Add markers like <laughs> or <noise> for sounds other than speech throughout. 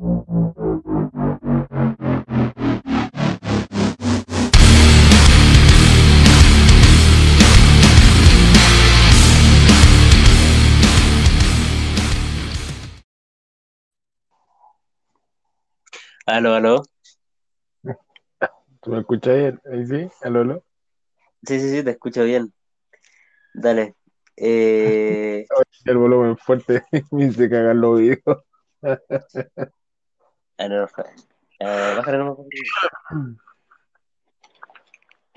Aló, aló. ¿Tú me escuchas bien? Ahí sí, aló, aló. Sí, sí, sí, te escucho bien. Dale. Eh, <laughs> El volumen fuerte <laughs> me hice cagar los oídos. <laughs> eh, bájale.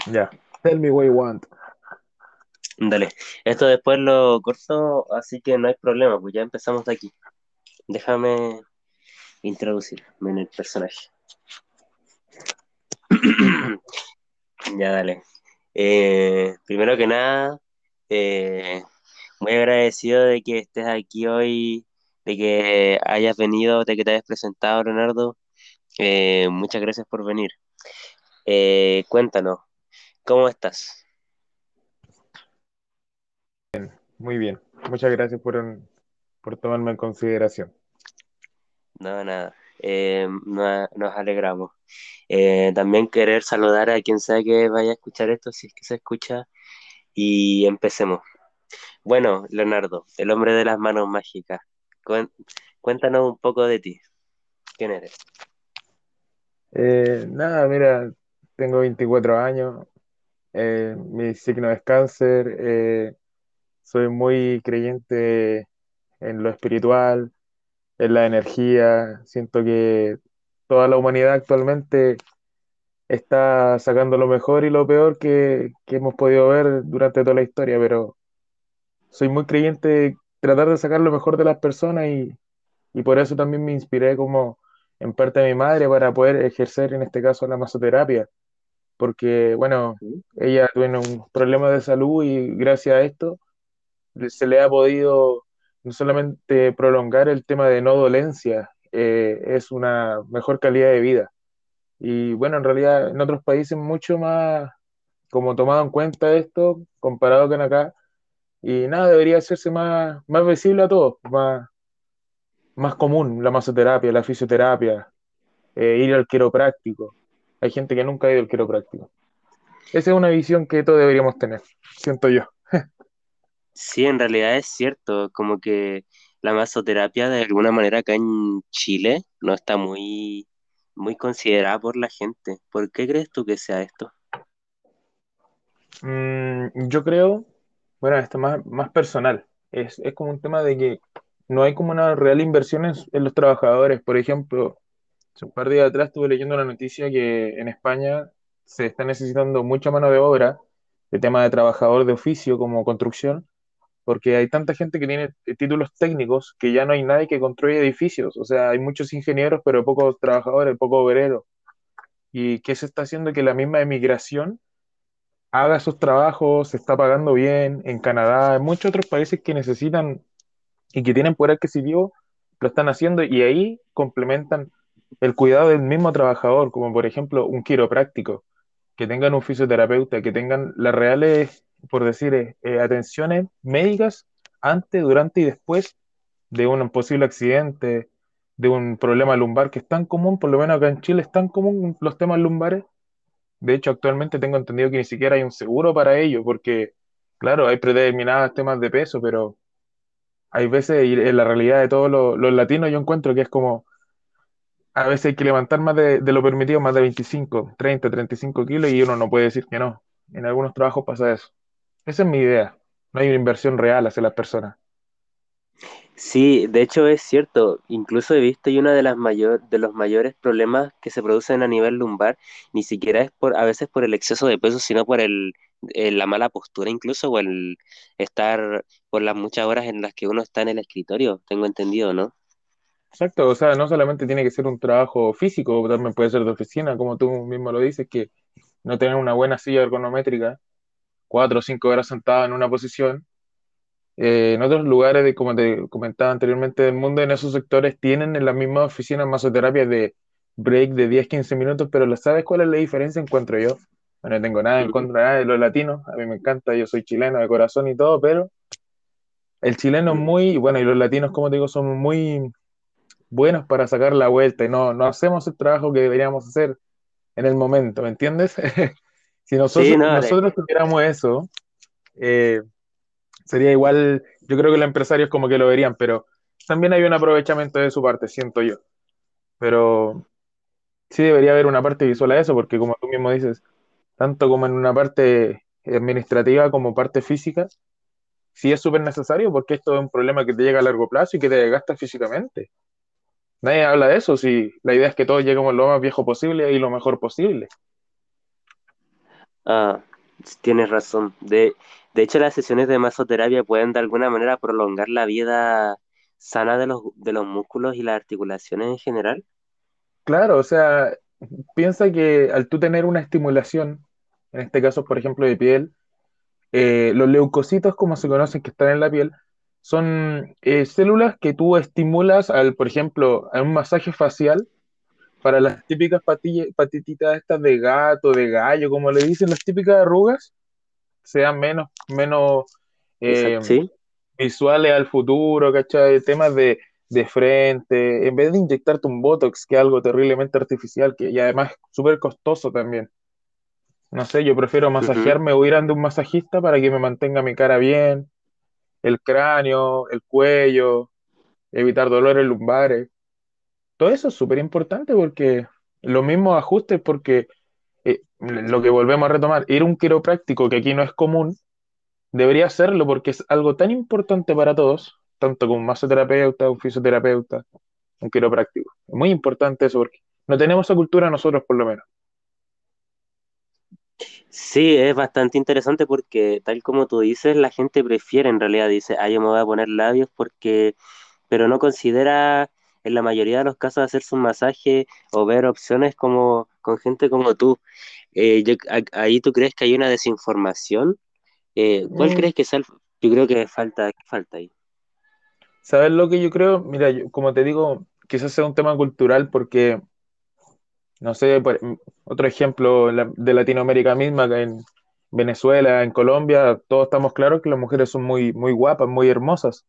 Ya. Tell me what you want. Dale. Esto después lo corto, así que no hay problema, pues ya empezamos de aquí. Déjame introducirme en el personaje. <clears throat> Ya, dale. Eh, primero que nada, eh, muy agradecido de que estés aquí hoy, de que hayas venido, de que te hayas presentado, Leonardo. Eh, muchas gracias por venir. Eh, cuéntanos, ¿cómo estás? Muy bien. Muchas gracias por, por tomarme en consideración. No, nada. Eh, no- nos alegramos. Eh, también querer saludar a quien sea que vaya a escuchar esto, si es que se escucha, y empecemos. Bueno, Leonardo, el hombre de las manos mágicas, cuéntanos un poco de ti. ¿Quién eres? Eh, nada, mira, tengo 24 años. eh, mi signo es cáncer. eh, soy muy creyente en lo espiritual, en la energía. Siento que toda la humanidad actualmente está sacando lo mejor y lo peor que, que hemos podido ver durante toda la historia, pero soy muy creyente tratar de sacar lo mejor de las personas y, y por eso también me inspiré como en parte de mi madre para poder ejercer en este caso la masoterapia, porque bueno, ella tiene un problema de salud y gracias a esto se le ha podido no solamente prolongar el tema de no dolencia, eh, es una mejor calidad de vida. Y bueno, en realidad en otros países mucho más como tomado en cuenta esto comparado con acá. Y nada, debería hacerse más, más visible a todos, más, más común la masoterapia, la fisioterapia, eh, ir al quiropráctico. Hay gente que nunca ha ido al quiropráctico. Esa es una visión que todos deberíamos tener, siento yo. Sí, en realidad es cierto, como que la masoterapia de alguna manera acá en Chile no está muy, muy considerada por la gente. ¿Por qué crees tú que sea esto? Mm, yo creo, bueno, esto más, más personal, es, es como un tema de que no hay como una real inversión en, en los trabajadores. Por ejemplo, hace un par de días atrás estuve leyendo una noticia que en España se está necesitando mucha mano de obra de tema de trabajador de oficio como construcción, porque hay tanta gente que tiene títulos técnicos que ya no hay nadie que construya edificios. O sea, hay muchos ingenieros, pero pocos trabajadores, pocos obreros. ¿Y qué se está haciendo? Que la misma emigración haga esos trabajos, se está pagando bien en Canadá, en muchos otros países que necesitan y que tienen poder adquisitivo, lo están haciendo y ahí complementan el cuidado del mismo trabajador, como por ejemplo un quiropráctico, que tengan un fisioterapeuta, que tengan las reales, por decir, eh, eh, atenciones médicas antes, durante y después de un posible accidente, de un problema lumbar que es tan común, por lo menos acá en Chile es tan común los temas lumbares. De hecho, actualmente tengo entendido que ni siquiera hay un seguro para ello, porque, claro, hay predeterminados temas de peso, pero hay veces, y en la realidad de todos los, latinos, yo encuentro que es como, a veces hay que levantar más de, de lo permitido, más de 25, 30, 35 kilos, y uno no puede decir que no. En algunos trabajos pasa eso. Esa es mi idea. No hay una inversión real hacia las personas. Sí, de hecho es cierto. Incluso he visto y uno de las mayor, de los mayores problemas que se producen a nivel lumbar, ni siquiera es por, a veces por el exceso de peso, sino por el, la mala postura incluso, o el estar por las muchas horas en las que uno está en el escritorio, tengo entendido, ¿no? Exacto, o sea, no solamente tiene que ser un trabajo físico, también puede ser de oficina, como tú mismo lo dices, que no tener una buena silla ergonométrica, cuatro o cinco horas sentado en una posición. Eh, en otros lugares, de, como te comentaba anteriormente del mundo, en esos sectores tienen en las mismas oficinas masoterapias de break de 10 15 minutos, pero ¿la- ¿sabes cuál es la diferencia? Encuentro yo. Bueno, no tengo nada en contra nada de los latinos, a mí me encanta, yo soy chileno de corazón y todo, pero el chileno es muy, bueno, y los latinos, como te digo, son muy buenos para sacar la vuelta y no, no hacemos el trabajo que deberíamos hacer en el momento, ¿me entiendes? <laughs> si nosotros, nosotros tuviéramos eso, eh, sería igual, yo creo que los empresarios como que lo verían, pero también hay un aprovechamiento de su parte, siento yo. Pero sí debería haber una parte visual a eso, porque como tú mismo dices, tanto como en una parte administrativa como parte física, sí es súper necesario porque esto es un problema que te llega a largo plazo y que te desgasta físicamente. Nadie habla de eso, si la idea es que todos lleguemos lo más viejo posible y lo mejor posible. Ah, tienes razón. De, de hecho, las sesiones de masoterapia pueden de alguna manera prolongar la vida sana de los, de los músculos y las articulaciones en general. Claro, o sea, piensa que al tú tener una estimulación, en este caso, por ejemplo, de piel, eh, los leucocitos, como se conocen, que están en la piel, son eh, células que tú estimulas, al, por ejemplo, a un masaje facial para las típicas patititas estas de gato, de gallo, como le dicen, las típicas arrugas, sean menos, menos eh, visuales al futuro, ¿cachai? Temas de, de, frente, en vez de inyectarte un Botox, que es algo terriblemente artificial, que y además súper costoso también. No sé, yo prefiero masajearme o ir a un masajista para que me mantenga mi cara bien, el cráneo, el cuello, evitar dolores lumbares. Todo eso es súper importante porque los mismos ajustes, porque eh, lo que volvemos a retomar, ir a un quiropráctico, que aquí no es común, debería hacerlo porque es algo tan importante para todos, tanto como un masoterapeuta, un fisioterapeuta, un quiropráctico. Es muy importante eso porque no tenemos esa cultura nosotros por lo menos. Sí, es bastante interesante porque tal como tú dices, la gente prefiere en realidad, dice, ah, yo me voy a poner labios porque, pero no considera en la mayoría de los casos hacerse un masaje o ver opciones como con gente como tú. Eh, ahí tú crees que hay una desinformación. Eh, ¿Cuál mm. crees que es el, yo creo que falta, falta ahí? ¿Sabes lo que yo creo? Mira, como te digo, quizás sea un tema cultural porque no sé, otro ejemplo de Latinoamérica misma, en Venezuela, en Colombia, todos estamos claros que las mujeres son muy, muy guapas, muy hermosas,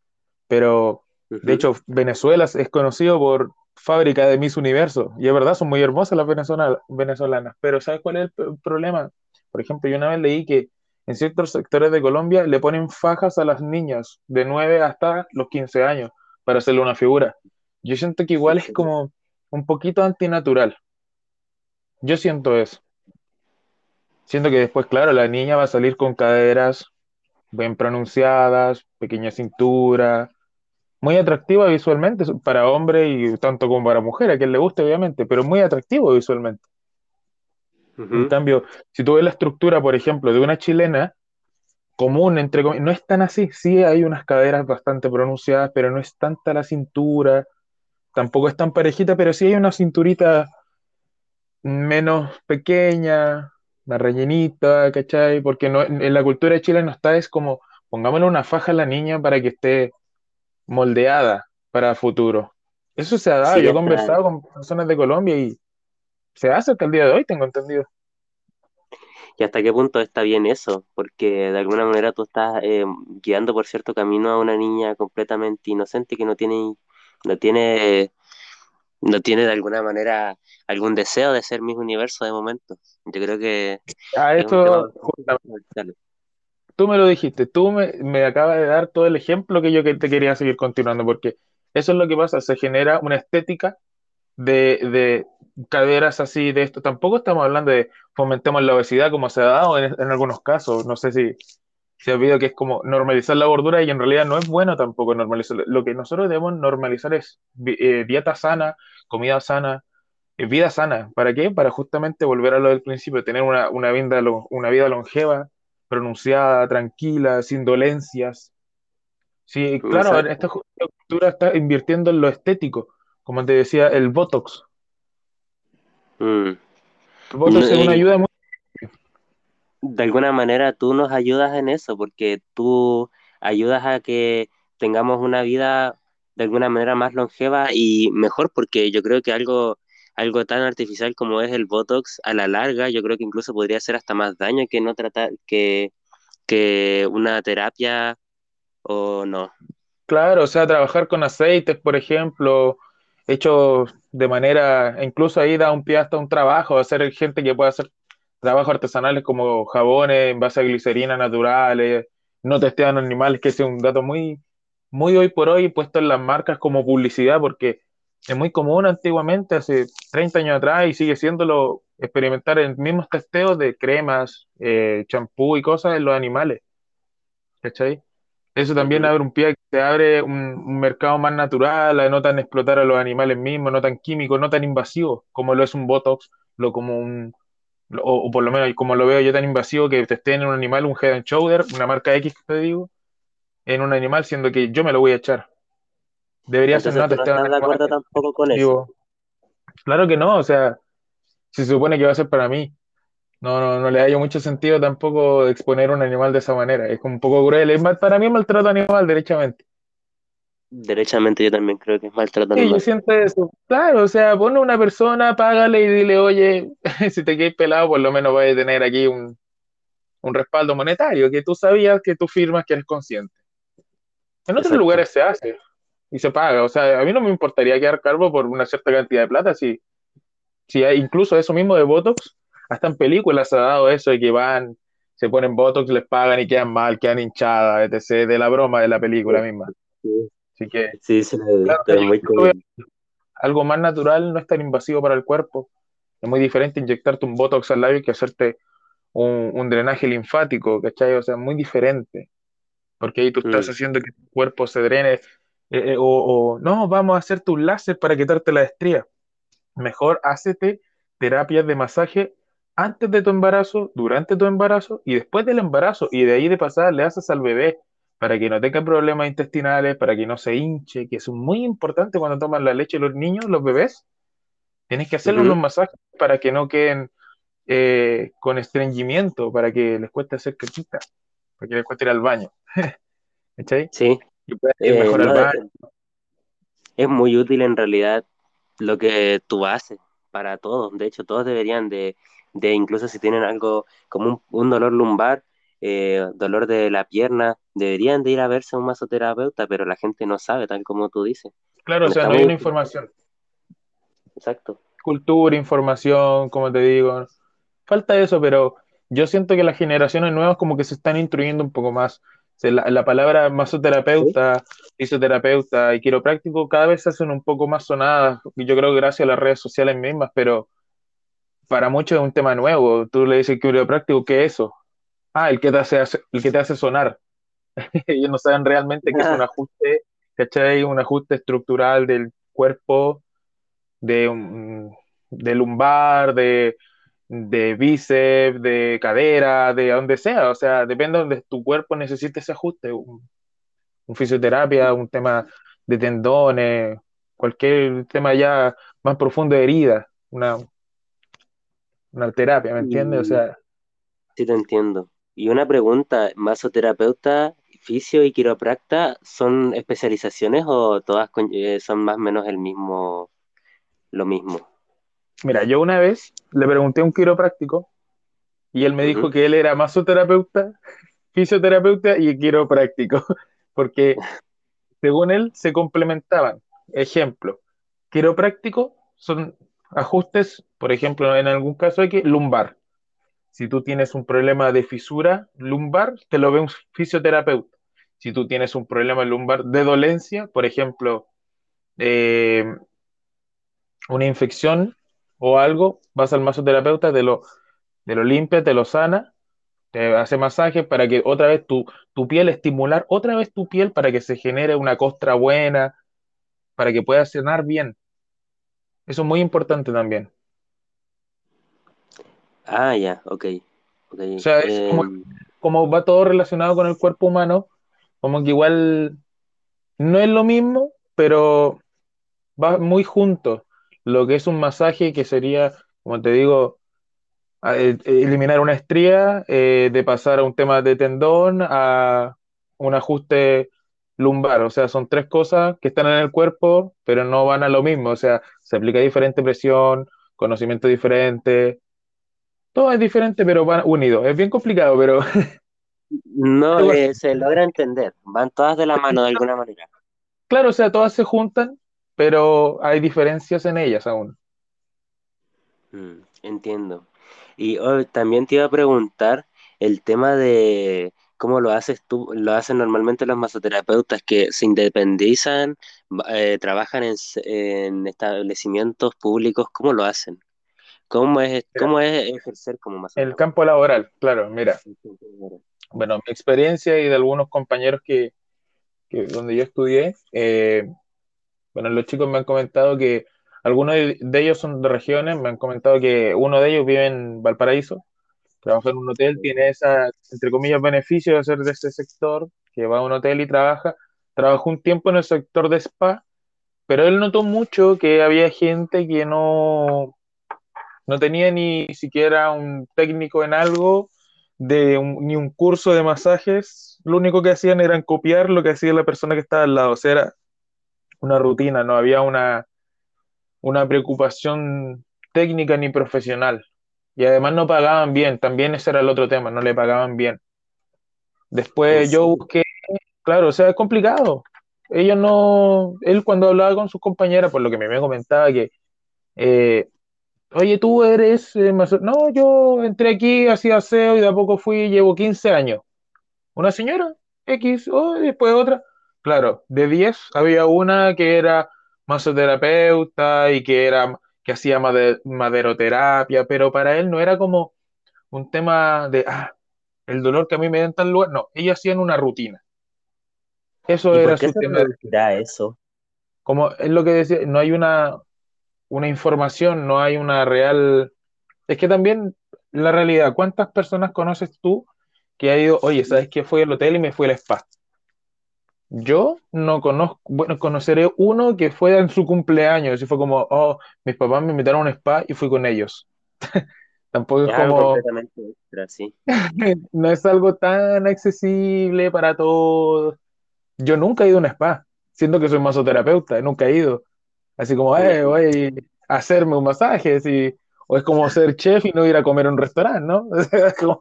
pero de hecho Venezuela es conocido por fábrica de Miss Universo, y es verdad, son muy hermosas las venezolanas, pero ¿sabes cuál es el problema? Por ejemplo, yo una vez leí que en ciertos sectores de Colombia le ponen fajas a las niñas de 9 hasta los 15 años para hacerle una figura. Yo siento que igual es como un poquito antinatural. Yo siento eso. Siento que después, claro, la niña va a salir con caderas bien pronunciadas, pequeña cintura, muy atractiva visualmente para hombre y tanto como para mujer, a quien le guste obviamente, pero muy atractivo visualmente. En cambio, si tú ves la estructura, por ejemplo, de una chilena común, entre no es tan así, sí hay unas caderas bastante pronunciadas, pero no es tanta la cintura, tampoco es tan parejita, pero sí hay una cinturita menos pequeña, más rellenita, ¿cachai? Porque no, en la cultura de Chile no está, es como, pongámosle una faja a la niña para que esté moldeada para futuro. Eso se ha dado, yo he conversado con personas de Colombia y se hace hasta el día de hoy, tengo entendido. ¿Y hasta qué punto está bien eso? Porque de alguna manera tú estás eh, guiando por cierto camino a una niña completamente inocente que no tiene, no tiene no tiene de alguna manera algún deseo de ser Miss Universo de momento. Yo creo que... Ah, esto... Tú me lo dijiste, tú me, me, acabas de dar todo el ejemplo que yo te quería seguir continuando, porque eso es lo que pasa, se genera una estética de, de caderas así, de esto. Tampoco estamos hablando de fomentemos la obesidad como se ha dado en, en algunos casos, no sé si, se ha olvidado que es como normalizar la gordura y en realidad no es bueno tampoco normalizar. Lo que nosotros debemos normalizar es eh, dieta sana, comida sana, eh, vida sana. ¿Para qué? Para justamente volver a lo del principio, tener una, una, vida, una vida longeva, pronunciada, tranquila, sin dolencias. Sí, claro, esta cultura está invirtiendo en lo estético, como te decía, el Botox. Mm. El Botox es una ayuda muy de alguna manera tú nos ayudas en eso, porque tú ayudas a que tengamos una vida de alguna manera más longeva y mejor, porque yo creo que algo, algo tan artificial como es el Botox, a la larga, yo creo que incluso podría hacer hasta más daño que no tratar, que, que una terapia o no. Claro, o sea, trabajar con aceites, por ejemplo, hechos de manera, incluso ahí da un pie hasta un trabajo, hacer gente que pueda hacer trabajos artesanales como jabones en base a glicerina naturales, no testean animales, que es un dato muy, muy hoy por hoy puesto en las marcas como publicidad, porque es muy común antiguamente, hace 30 años atrás, y sigue siéndolo experimentar en mismos testeos de cremas, eh, champú y cosas en los animales. ¿Cachai? Eso también abre un pie, te abre un, un mercado más natural, a no tan explotar a los animales mismos, no tan químicos, no tan invasivos, como lo es un Botox, lo como un, o, o por lo menos como lo veo yo tan invasivo que testeen en un animal un Head and Shoulder, una marca X que te digo, en un animal, siendo que yo me lo voy a echar. Debería ser Entonces no tú no de acuerdo tampoco con eso. Claro que no, o sea, se supone que va a ser para mí. No, no, no le hallo mucho sentido tampoco exponer un animal de esa manera. Es como un poco cruel. Es mal- para mí es maltrato animal, derechamente. Derechamente yo también creo que es maltrato Sí, yo animal. siento eso. Claro, o sea, pone una persona, págale y dile, oye, <laughs> si te quedas pelado, por lo menos vas a tener aquí un, un respaldo monetario, que tú sabías que tú firmas que eres consciente. En otros Exacto. lugares se hace y se paga. O sea, a mí no me importaría quedar calvo por una cierta cantidad de plata. Si, si hay incluso eso mismo de Botox, hasta en películas se ha dado eso de que van, se ponen Botox, les pagan y quedan mal, quedan hinchadas, etc. De la broma de la película misma. Sí, Así que, sí, sí claro, muy algo más natural, no es tan invasivo para el cuerpo. Es muy diferente inyectarte un Botox al labio que hacerte un, un drenaje linfático, ¿cachai? O sea, muy diferente, porque ahí tú estás Mm, haciendo que tu cuerpo se drene, eh, eh, o, o, no, vamos a hacerte un láser para quitarte la estría. Mejor hácete terapias de masaje antes de tu embarazo, durante tu embarazo y después del embarazo, y de ahí de pasada le haces al bebé para que no tenga problemas intestinales, para que no se hinche, que es muy importante cuando toman la leche los niños, los bebés, tienes que hacerle unos ujú. masajes para que no queden eh, con estreñimiento, para que les cueste hacer caquita, para que les cueste ir al baño, <laughs> ¿cachai? Sí, Ir eh, mejor no, es muy útil en realidad lo que tú haces para todos. De hecho, todos deberían de, de incluso si tienen algo como un, un dolor lumbar, eh, dolor de la pierna, deberían de ir a verse a un masoterapeuta, pero la gente no sabe, tal como tú dices. Claro, o sea, no hay muy... una información. Exacto. Cultura, información, como te digo, falta eso, pero yo siento que las generaciones nuevas como que se están instruyendo un poco más. La, la palabra masoterapeuta, fisioterapeuta y quiropráctico cada vez se hacen un poco más sonadas, yo creo que gracias a las redes sociales mismas, pero para muchos es un tema nuevo. Tú le dices quiropráctico, ¿qué es eso? Ah, el que te hace, el que te hace sonar. <laughs> Ellos no saben realmente que es un ajuste, ¿cachai? Un ajuste estructural del cuerpo, de, de lumbar, de de bíceps, de cadera, de donde sea, o sea, depende de donde tu cuerpo necesite ese ajuste, un, un fisioterapia, un tema de tendones, cualquier tema ya más profundo de herida, una, una terapia, ¿me entiendes? O Y sea, sí te entiendo. Y una pregunta, ¿masoterapeuta, fisio y quiropracta son especializaciones o todas con- eh, son más o menos el mismo, lo mismo? Mira, yo una vez le pregunté a un quiropráctico y él me dijo que él era masoterapeuta, <laughs> fisioterapeuta y quiropráctico, <laughs> porque según él se complementaban. Ejemplo, quiropráctico son ajustes, por ejemplo, en algún caso hay que lumbar. Si tú tienes un problema de fisura lumbar, te lo ve un fisioterapeuta. Si tú tienes un problema lumbar de dolencia, por ejemplo, eh, una infección o algo, vas al masoterapeuta, te lo, te lo limpia, te lo sana, te hace masaje para que otra vez tu, tu piel, estimular otra vez tu piel para que se genere una costra buena, para que puedas sanar bien. Eso es muy importante también. Ah, ya, ok. ok. O sea, es como, Em, como va todo relacionado con el cuerpo humano, como que igual no es lo mismo, pero va muy junto. Lo que es un masaje que sería, como te digo, eh, eliminar una estría, eh, de pasar a un tema de tendón a un ajuste lumbar. O sea, son tres cosas que están en el cuerpo, pero no van a lo mismo. O sea, se aplica diferente presión, conocimiento diferente. Todo es diferente, pero van unidos. Es bien complicado, pero <laughs> no, eh, se logra entender, van todas de la mano de alguna manera. Claro, o sea, todas se juntan pero hay diferencias en ellas aún. Mm, entiendo. Y oh, también te iba a preguntar el tema de cómo lo haces tú, lo hacen normalmente los masoterapeutas que se independizan, eh, trabajan en, en establecimientos públicos, ¿cómo lo hacen? ¿Cómo es, cómo es ejercer como el masoterapeuta? campo laboral, claro, mira, bueno, mi experiencia y de algunos compañeros que, que donde yo estudié, eh, bueno, los chicos me han comentado que algunos de ellos son de regiones, me han comentado que uno de ellos vive en Valparaíso, trabaja en un hotel, tiene esa, entre comillas, beneficio de ser de ese sector, que va a un hotel y trabaja. Trabajó un tiempo en el sector de spa, pero él notó mucho que había gente que no, no tenía ni siquiera un técnico en algo, de ni un curso de masajes. Lo único que hacían era copiar lo que hacía la persona que estaba al lado. O sea, era una rutina, no había una, una preocupación técnica ni profesional. Y además no pagaban bien, también ese era el otro tema, no le pagaban bien. ¿En Después yo serio? busqué, claro, o sea, es complicado. Ellos no, él cuando hablaba con sus compañeras, por lo que me, me comentaba que, eh, oye, tú eres, eh, maso-". no, yo entré aquí, hacía aseo y de a poco fui, llevo 15 años. Una señora, X, oh, y después otra. Claro, de 10 había una que era masoterapeuta y que era, que hacía made- maderoterapia, pero para él no era como un tema de, ah, el dolor que a mí me da en tal lugar. No, ellos hacían una rutina. Eso ¿Y por era su tema. de- eso? Como es lo que decía, no hay una, una información, no hay una real... Es que también la realidad, ¿cuántas personas conoces tú que ha ido, oye, ¿sabes qué? Fui al hotel y me fui al spa. Yo no conozco, bueno, conoceré uno que fue en su cumpleaños y fue como, oh, mis papás me invitaron a un spa y fui con ellos. <laughs> Tampoco es como, extra, sí. <laughs> no es algo tan accesible para todos. Yo nunca he ido a un spa, siendo que soy masoterapeuta, nunca he ido. Así como, eh, voy a hacerme un masaje, así. O es como ser chef y no ir a comer a un restaurante, ¿no? O <laughs> sea, es como-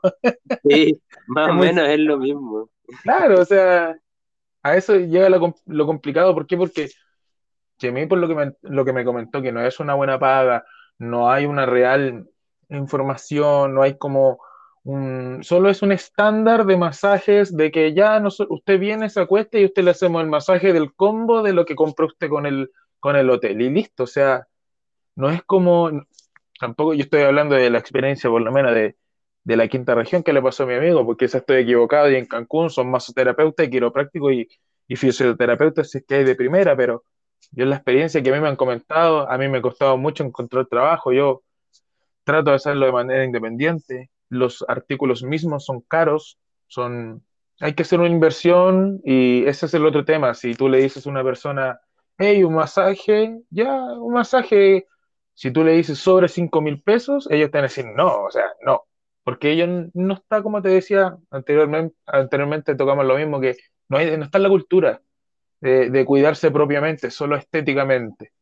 Sí, más o muy menos es lo mismo. claro, o sea, a eso llega lo, com- lo complicado. ¿Por qué? Porque Jimmy, por lo que me, comentó, que no es una buena paga, no hay una real información, no hay como un, solo es un estándar de masajes de que ya no, usted viene, se acuesta y usted le hacemos el masaje del combo de lo que compró usted con el, con el hotel y listo, o sea, no es como, tampoco yo estoy hablando de la experiencia por lo menos de, de la quinta región que le pasó a mi amigo, porque esa estoy equivocado y en Cancún son masoterapeutas quiroprácticos y, y fisioterapeutas si es que hay de primera, pero yo la experiencia que a mí me han comentado, a mí me ha costado mucho encontrar trabajo, yo trato de hacerlo de manera independiente, los artículos mismos son caros, son, hay que hacer una inversión y ese es el otro tema, si tú le dices a una persona, hey, un masaje, ya, un masaje, si tú le dices sobre cinco mil pesos, ellos te van a decir, no, o sea, no, porque ellos no está, como te decía anteriormente, anteriormente tocamos lo mismo, que no, hay, no está en la cultura de, de cuidarse propiamente, solo estéticamente.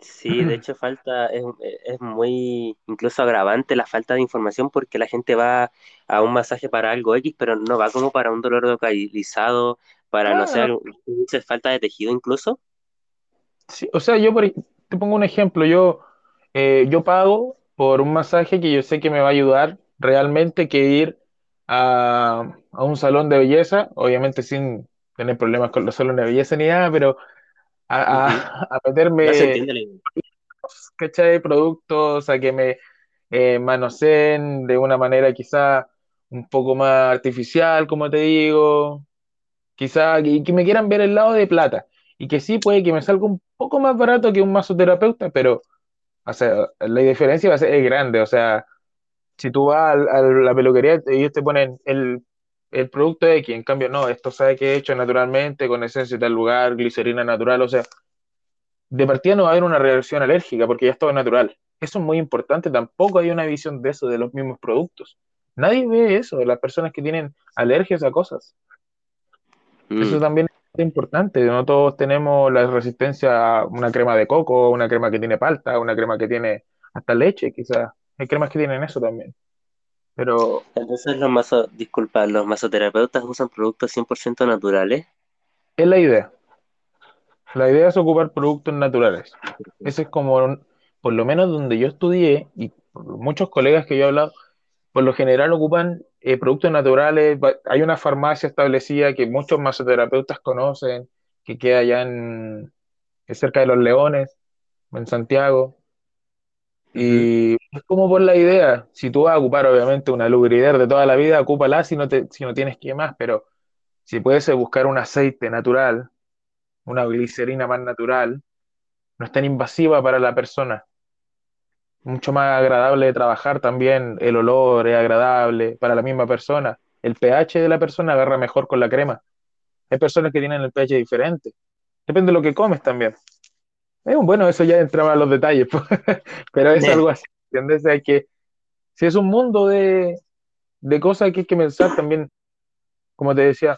Sí, de hecho falta, es, es muy incluso agravante la falta de información porque la gente va a un masaje para algo X, pero no va como para un dolor localizado, para, no Claro, algo- dices falta de tejido incluso. Sí, o sea, yo por te pongo un ejemplo, yo, eh, yo pago por un masaje que yo sé que me va a ayudar realmente que ir a, a un salón de belleza, obviamente sin tener problemas con los salones de belleza ni nada, pero a, a, <laughs> a meterme. ¿cachai? Productos, a que me eh, manoseen de una manera quizá un poco más artificial, como te digo, quizá que, que me quieran ver el lado de plata. Y que sí, puede que me salga un poco más barato que un masoterapeuta, pero O sea, la diferencia va a ser es grande. O sea, si tú vas al- a, la peluquería, ellos te ponen el, el producto X, en cambio, no, esto sabe que es hecho naturalmente, con esencia de tal lugar, glicerina natural. O sea, de partida no va a haber una reacción alérgica porque ya es todo natural. Eso es muy importante. Tampoco hay una visión de eso, de los mismos productos. Nadie ve eso, de las personas que tienen alergias a cosas. Eso Mm. también es importante. No todos tenemos la resistencia a una crema de coco, una crema que tiene palta, una crema que tiene hasta leche, quizás. Hay cremas que tienen eso también. Pero Entonces los maso, disculpa, los masoterapeutas usan productos 100% naturales. es la idea. La idea es ocupar productos naturales. Ese es como, por lo menos donde yo estudié, y muchos colegas que yo he hablado, por lo general ocupan eh, productos naturales. Hay una farmacia establecida que muchos masoterapeutas conocen, que queda allá en, cerca de Los Leones, en Santiago. Y es como por la idea, si tú vas a ocupar obviamente una lubrider de toda la vida, ocúpala si no, te, si no tienes que más, pero si puedes buscar un aceite natural, una glicerina más natural, no es tan invasiva para la persona. Mucho más agradable de trabajar también, el olor es agradable para la misma persona. El pH de la persona agarra mejor con la crema. Hay personas que tienen el pH diferente. Depende de lo que comes también. Bueno, eso ya entraba a los detalles, <laughs> pues. pero es algo así, ¿entiendes? Hay que, si es un mundo de, de cosas que hay que pensar también, como te decía,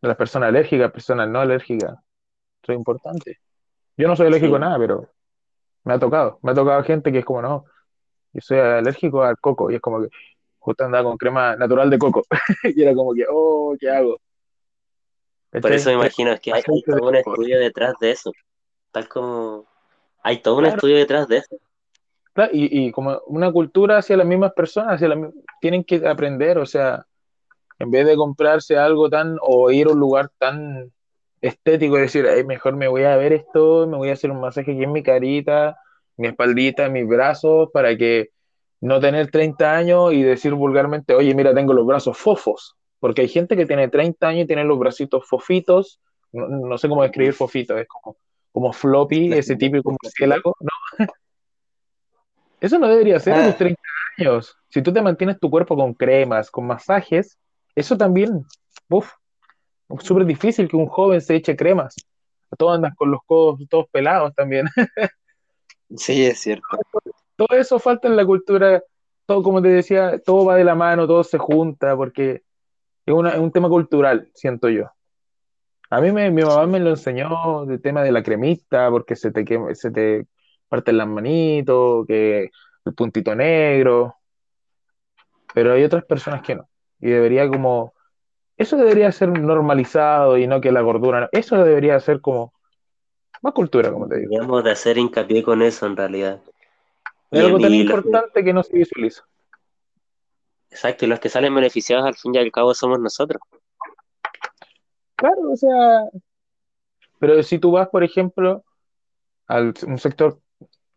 de las personas alérgicas, personas no alérgicas, eso es importante. Yo no soy alérgico a nada, pero me ha tocado. Me ha tocado gente que es como, no, yo soy alérgico al coco. Y es como que justo andaba con crema natural de coco. <laughs> y era como que, oh, ¿qué hago? Por eso me imagino que hay, un estudio detrás de eso. Tal como hay todo un estudio detrás de eso. y, y, como una cultura hacia las mismas personas, hacia tienen que aprender, o sea, en vez de comprarse algo tan o ir a un lugar tan estético, decir, mejor me voy a ver esto, me voy a hacer un masaje aquí en mi carita, mi espaldita, mis brazos, para que no tener 30 años y decir vulgarmente, oye, mira, tengo los brazos fofos, porque hay gente que tiene 30 años y tiene los bracitos fofitos, no, sé cómo describir fofitos, es como, como floppy, ese típico murciélago, ¿no? <laughs> Eso no debería ser a los 30 ah. años. Si tú te mantienes tu cuerpo con cremas, con masajes, eso también, uff, es súper difícil que un joven se eche cremas. Todos andan con los codos todos pelados también. <laughs> Sí, es cierto. Todo eso falta en la cultura, todo como te decía, todo va de la mano, todo se junta, porque es, un tema cultural, siento yo. A mí mi mamá me lo enseñó del tema de la cremita, porque se te, se te parten las manitos, que el puntito negro, pero hay otras personas que no. Y debería como eso debería ser normalizado y no que la gordura. Eso debería ser como más cultura, como te digo. Deberíamos de hacer hincapié con eso en realidad. Es algo tan importante que no se visualiza. Exacto, y los que salen beneficiados al fin y al cabo somos nosotros. Claro, o sea, pero si tú vas, por ejemplo, a un sector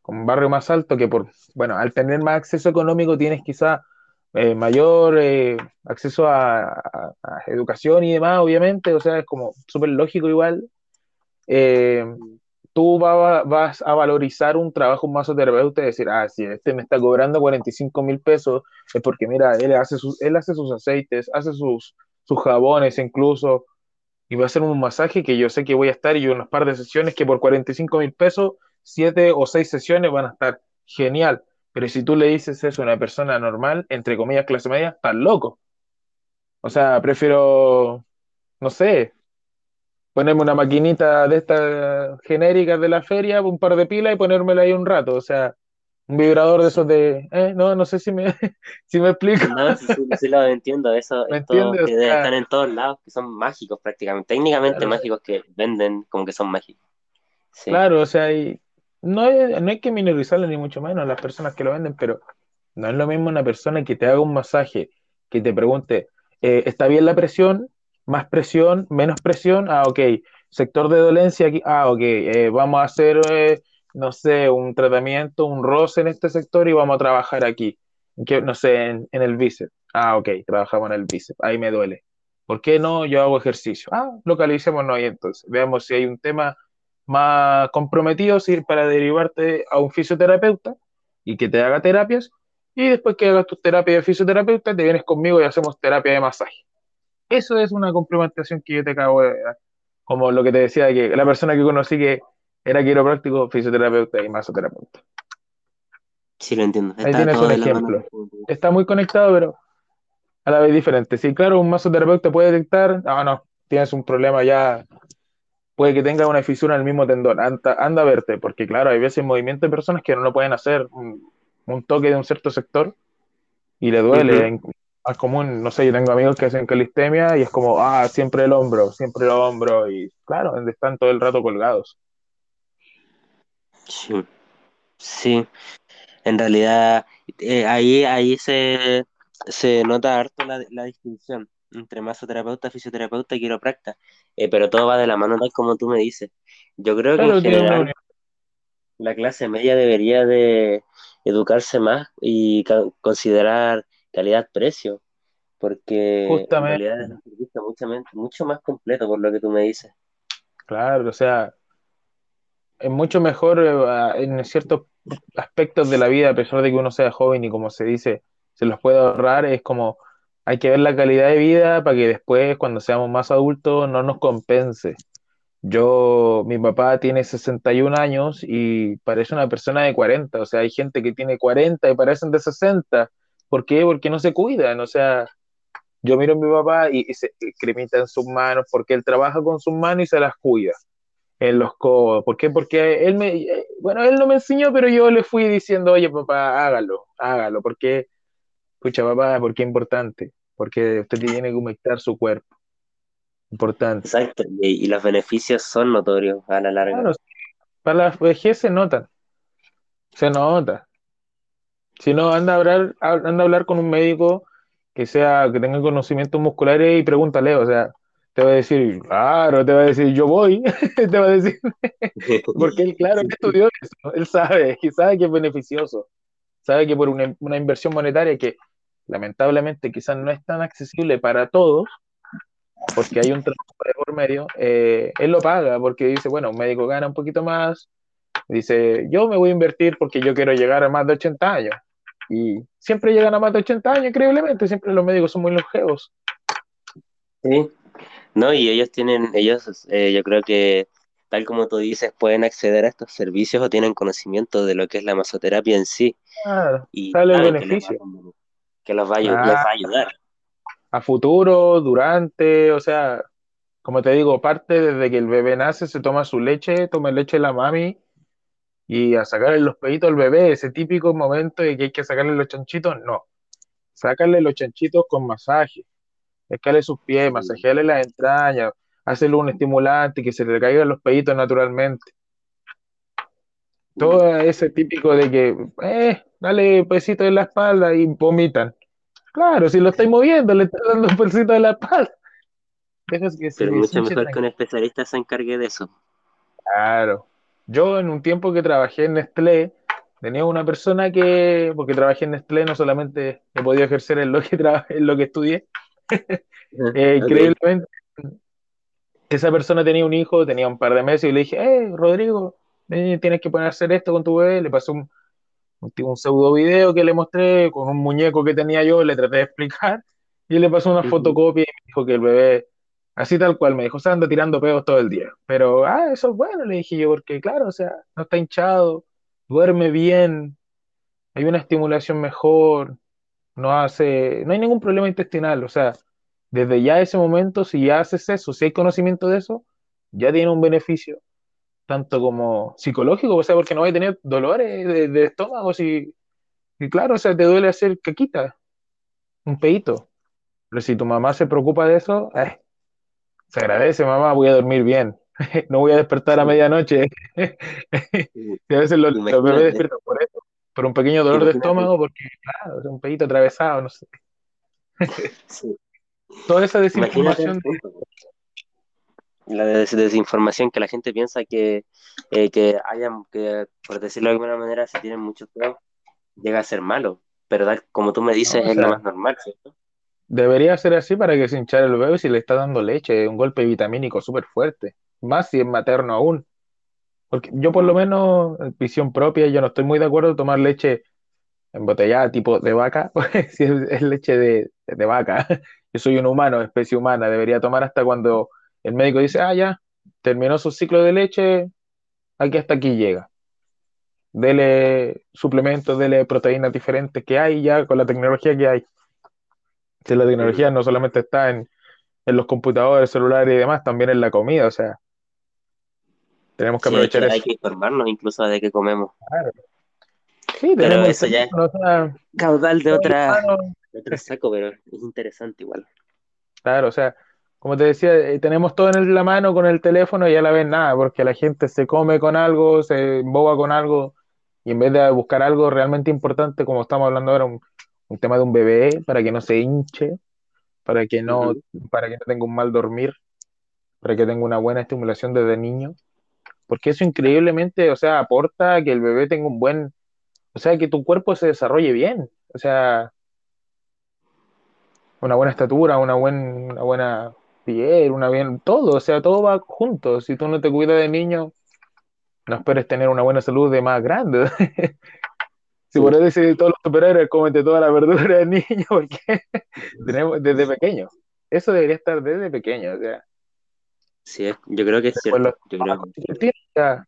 con barrio más alto que por, bueno, al tener más acceso económico tienes quizá eh, mayor eh, acceso a, educación y demás, obviamente, o sea, es como súper lógico igual. Eh, tú vas a valorizar un trabajo más masoterapeuta y decir, ah, si este me está cobrando 45 mil pesos, es porque, mira, él hace, sus, él hace sus aceites, hace sus, sus jabones incluso, y va a hacer un masaje que yo sé que voy a estar y unas par de sesiones que por 45 mil pesos, siete o seis sesiones van a estar genial. Pero si tú le dices eso a una persona normal, entre comillas, clase media, estás loco. O sea, prefiero, no sé, ponerme una maquinita de estas genéricas de la feria, un par de pilas y ponérmela ahí un rato. O sea, un vibrador de esos de, eh, no, no sé si me, <laughs> si me explico. No, sí, sí, lo entiendo, eso <laughs> es todo, que están en todos lados, que son mágicos prácticamente, técnicamente mágicos que venden como que son mágicos. Claro, o sea, y no hay, que minorizarlo ni mucho menos a las personas que lo venden, pero no es lo mismo una persona que te haga un masaje, que te pregunte, eh, ¿está bien la presión? ¿Más presión? ¿Menos presión? Ah, ok. Sector de dolencia aquí. Ah, ok. Eh, vamos a hacer, eh, no sé, un tratamiento, un roce en este sector y vamos a trabajar aquí. Que, no sé, en, el bíceps. Ah, ok. Trabajamos en el bíceps. Ahí me duele. ¿Por qué no? Yo hago ejercicio. Ah, localicémonos ahí entonces. Veamos si hay un tema más comprometidos ir para derivarte a un fisioterapeuta y que te haga terapias y después que hagas tu terapia de fisioterapeuta te vienes conmigo y hacemos terapia de masaje. Eso es una complementación que yo te acabo de dar. Como lo que te decía, que la persona que conocí que era quiropráctico, fisioterapeuta y masoterapeuta. Sí, lo entiendo. Ahí tienes un ejemplo. Está muy conectado, pero a la vez diferente. Sí, claro, un masoterapeuta puede detectar, ah, no, tienes un problema ya puede que tenga una fisura en el mismo tendón, anda, anda a verte, porque claro, hay veces movimientos de personas que no lo pueden hacer un, toque de un cierto sector y le duele, más común, no sé, yo tengo amigos que hacen calistemia y es como, ah, siempre el hombro, siempre el hombro, y claro, están todo el rato colgados. Sí, sí. En realidad, eh, ahí, ahí se, se nota harto la, la distinción entre masoterapeuta, fisioterapeuta y quiropracta, eh, pero todo va de la mano tal como tú me dices. Yo creo que en general la clase media debería de educarse más y considerar calidad-precio, porque en realidad es un servicio mucho, mucho más completo por lo que tú me dices. Claro, o sea, es mucho mejor eh, en ciertos aspectos de la vida, a pesar de que uno sea joven y como se dice, se los puede ahorrar, es como hay que ver la calidad de vida para que después, cuando seamos más adultos, no nos compense. Yo, mi papá tiene 61 años y parece una persona de 40, o sea, hay gente que tiene 40 y parecen de 60. ¿Por qué? Porque no se cuidan, o sea, yo miro a mi papá y, se cremita en sus manos porque él trabaja con sus manos y se las cuida en los codos. ¿Por qué? Porque él me, bueno, él no me enseñó, pero yo le fui diciendo, oye, papá, hágalo, hágalo, porque, escucha, papá, porque es importante, porque usted tiene que humectar su cuerpo. Importante. Exacto, y, los beneficios son notorios a la larga. para la vejez se notan, se nota. Si no, anda a hablar, anda a hablar con un médico que sea, que tenga conocimientos musculares y pregúntale, o sea, te va a decir, claro, te va a decir, yo voy, <laughs> te va a decir, <laughs> porque él, claro, estudió eso, él sabe, y sabe que es beneficioso, sabe que por una, una, inversión monetaria que lamentablemente quizás no es tan accesible para todos, porque hay un trabajo por medio, eh, él lo paga porque dice, bueno, un médico gana un poquito más, dice, yo me voy a invertir porque yo quiero llegar a más de 80 años. Y siempre llegan a más de 80 años, increíblemente, siempre los médicos son muy longevos. Sí, no, y ellos tienen, ellos, eh, yo creo que, tal como tú dices, pueden acceder a estos servicios o tienen conocimiento de lo que es la masoterapia en sí. Claro, y sale el beneficio. Que, los va, les va a ayudar. A futuro, durante, o sea, como te digo, parte desde que el bebé nace, se toma su leche, toma leche de la mami y a sacarle los peditos al bebé, ese típico momento de que hay que sacarle los chanchitos, no. Sácale los chanchitos con masaje escale sus pies, masajearle las entrañas, hacerle un estimulante, que se le caigan los peditos naturalmente. Todo ese típico de que, eh, dale pesito en la espalda y vomitan. Claro, si lo estáis moviendo, le estás dando un pesito en la espalda. Dejas que Pero mucho mejor que un especialista se encargue de eso. Claro. Yo en un tiempo que trabajé en Nestlé, tenía una persona que, porque trabajé en Nestlé, no solamente he podido ejercer en lo que, en lo que estudié, <laughs> eh, increíblemente, esa persona tenía un hijo, tenía un par de meses, y le dije, eh, Rodrigo, tienes que poner a hacer esto con tu bebé. Le pasó un, un, pseudo video que le mostré con un muñeco que tenía yo, le traté de explicar, y le pasó una fotocopia y me dijo que el bebé, así tal cual, me dijo, se anda tirando pedos todo el día. Pero, ah, eso es bueno, le dije yo, porque claro, o sea, no está hinchado, duerme bien, hay una estimulación mejor, no hace, no hay ningún problema intestinal, o sea, desde ya ese momento, si ya haces eso, si hay conocimiento de eso, ya tiene un beneficio, tanto como psicológico, o sea, porque no va a tener dolores de, estómago, si, y claro, o sea, te duele hacer caquita, un peito, pero si tu mamá se preocupa de eso, eh, se agradece, mamá, voy a dormir bien, <laughs> no voy a despertar a medianoche, <laughs> y a veces los, bebés despiertan por eso por un pequeño dolor de estómago, porque, claro, es un pedito atravesado, no sé. Toda esa desinformación. La desinformación que la gente piensa que, eh, que hayan, que por decirlo de alguna manera, si tienen mucho peor, llega a ser malo. Pero como tú me dices, es lo más normal, ¿cierto? Debería ser así para que se hinchara el bebé si le está dando leche, un golpe vitamínico súper fuerte. Más si es materno aún. Porque yo por lo menos, visión propia, yo no estoy muy de acuerdo en tomar leche embotellada tipo de vaca, <laughs> si es, leche de, vaca. <laughs> Yo soy un humano, especie humana, debería tomar hasta cuando el médico dice, ah, ya, terminó su ciclo de leche, aquí hasta aquí llega. Dele suplementos, dele proteínas diferentes que hay ya con la tecnología que hay. Si la tecnología no solamente está en, en los computadores, celulares y demás, también en la comida, o sea, tenemos que aprovechar eso. Hay que informarnos incluso de qué comemos. Claro. Sí, Pero eso ya caudal de otra, te lo saco, pero es interesante igual. Claro, o sea, como te decía, eh, tenemos todo en la mano con el teléfono y a la vez nada, porque la gente se come con algo, se emboba con algo, y en vez de buscar algo realmente importante, como estamos hablando ahora, un, un tema de un bebé, para que no se hinche, para que no, para que no tenga un mal dormir, para que tenga una buena estimulación desde niño, porque eso increíblemente, o sea, aporta a que el bebé tenga un buen, o sea, que tu cuerpo se desarrolle bien, o sea, una buena estatura, una, buen, una buena piel, una bien, todo, o sea, todo va junto. Si tú no te cuidas de niño, no esperes tener una buena salud de más grande. <laughs> Si por eso decir todos los superhéroes, cómete toda la verdura de niño, <laughs> porque tenemos desde pequeño. Eso debería estar desde pequeño, o sea, sí, yo creo que es los cierto. Yo creo <laughs> que trabajos, ya,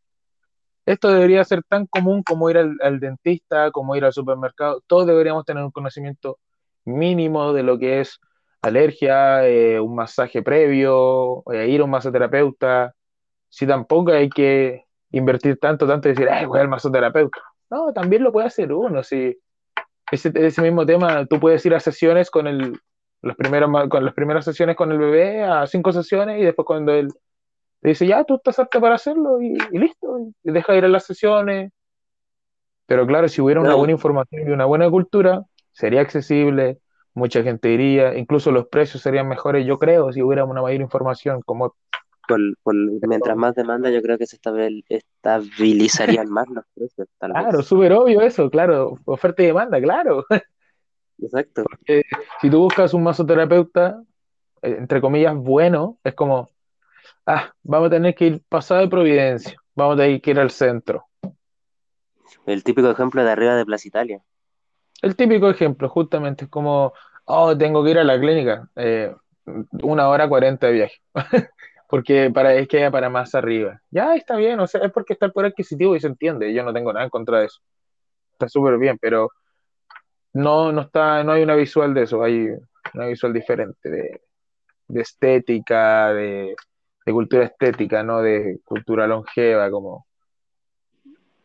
Esto debería ser tan común como ir al, al dentista, como ir al supermercado. Todos deberíamos tener un conocimiento mínimo de lo que es alergia, eh, un masaje previo, eh, ir a un masoterapeuta. Si tampoco hay que invertir tanto, tanto y decir, ay, voy al masoterapeuta. No, también lo puede hacer uno. Si ese, ese mismo tema, tú puedes ir a sesiones con el, los primeros, con las primeras sesiones con el bebé, a cinco sesiones, y después cuando él te dice, ya, tú estás apto para hacerlo, y, y listo, y deja ir a las sesiones. Pero claro, si hubiera una buena información y una buena cultura, sería accesible, mucha gente iría, incluso los precios serían mejores, yo creo, si hubiera una mayor información, como, por, por- mientras más demanda, yo creo que se estabil- estabilizarían más los precios, tal claro, súper obvio eso, claro, oferta y demanda, claro. <laughs> Exacto. Eh, si tú buscas un masoterapeuta, eh, entre comillas, bueno, es como, ah, vamos a tener que ir pasado de Providencia, vamos a tener que ir al centro. El típico ejemplo de arriba de Plaza Italia. El típico ejemplo, justamente, es como, oh, tengo que ir a la clínica, eh, una hora cuarenta de viaje, <laughs> porque para, es que haya para más arriba. Ya está bien, o sea, es porque está el poder adquisitivo y se entiende, yo no tengo nada en contra de eso, está súper bien, pero no, no está, no hay una visual de eso, hay una visual diferente de, de estética, de, de cultura estética, no de cultura longeva, como,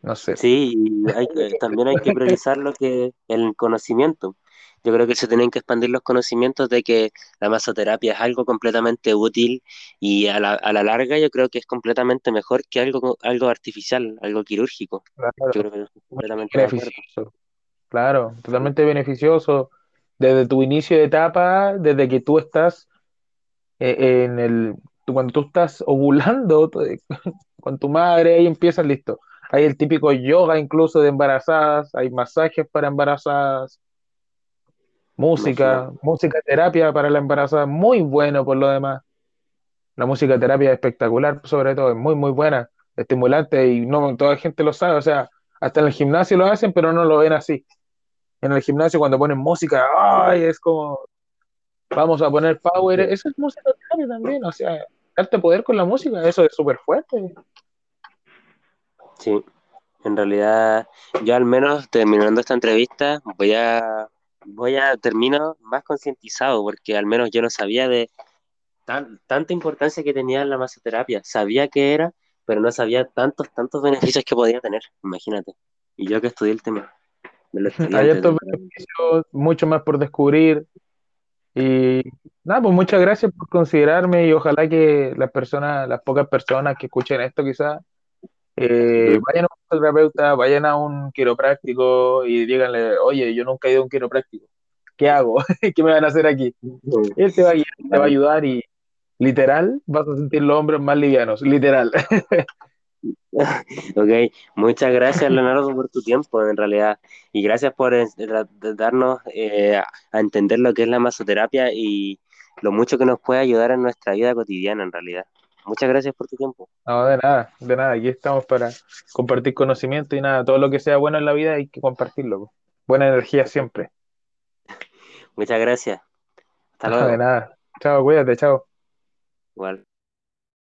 no sé. Sí, hay, que- también hay que priorizar lo que el conocimiento. Yo creo que se tienen que expandir los conocimientos de que la masoterapia es algo completamente útil y a la, a la larga yo creo que es completamente mejor que algo, algo artificial, algo quirúrgico. Yo Claro, creo que muy completamente. Claro, totalmente beneficioso desde tu inicio de etapa, desde que tú estás eh, en el, cuando tú estás ovulando tú- <laughs> con tu madre, ahí empiezas listo. Hay el típico yoga incluso de embarazadas, hay masajes para embarazadas, música, música terapia para la embarazada, muy bueno por lo demás. La música terapia es espectacular, sobre todo, es muy, muy buena, estimulante y no toda la gente lo sabe, o sea, hasta en el gimnasio lo hacen, pero no lo ven así. En el gimnasio cuando ponen música, ay, es como, vamos a poner power, eso es música también, o sea, darte poder con la música, eso es súper fuerte. Sí, en realidad yo al menos terminando esta entrevista voy a, voy a termino más concientizado porque al menos yo no sabía de tan, tanta importancia que tenía la masoterapia. Sabía que era, pero no sabía tantos, tantos beneficios que podía tener. Imagínate. Y yo que estudié el tema Hay de... beneficios, mucho más por descubrir y nada, pues muchas gracias por considerarme y ojalá que las personas, las pocas personas que escuchen esto quizás, eh, vayan a un terapeuta, vayan a un quiropráctico y díganle, oye, yo nunca he ido a un quiropráctico, ¿qué hago? <laughs> ¿Qué me van a hacer aquí? Él te va a guiar, te va a ayudar y literal vas a sentir los hombros más livianos, literal. <laughs> Ok, muchas gracias Leonardo por tu tiempo en realidad y gracias por eh, darnos eh, a entender lo que es la masoterapia y lo mucho que nos puede ayudar en nuestra vida cotidiana en realidad. Muchas gracias por tu tiempo. No, de nada, de nada, aquí estamos para compartir conocimiento y nada, todo lo que sea bueno en la vida hay que compartirlo. po. Buena energía siempre. Muchas gracias. Hasta No, <laughs> de luego. nada. Chao, cuídate, chao. Igual.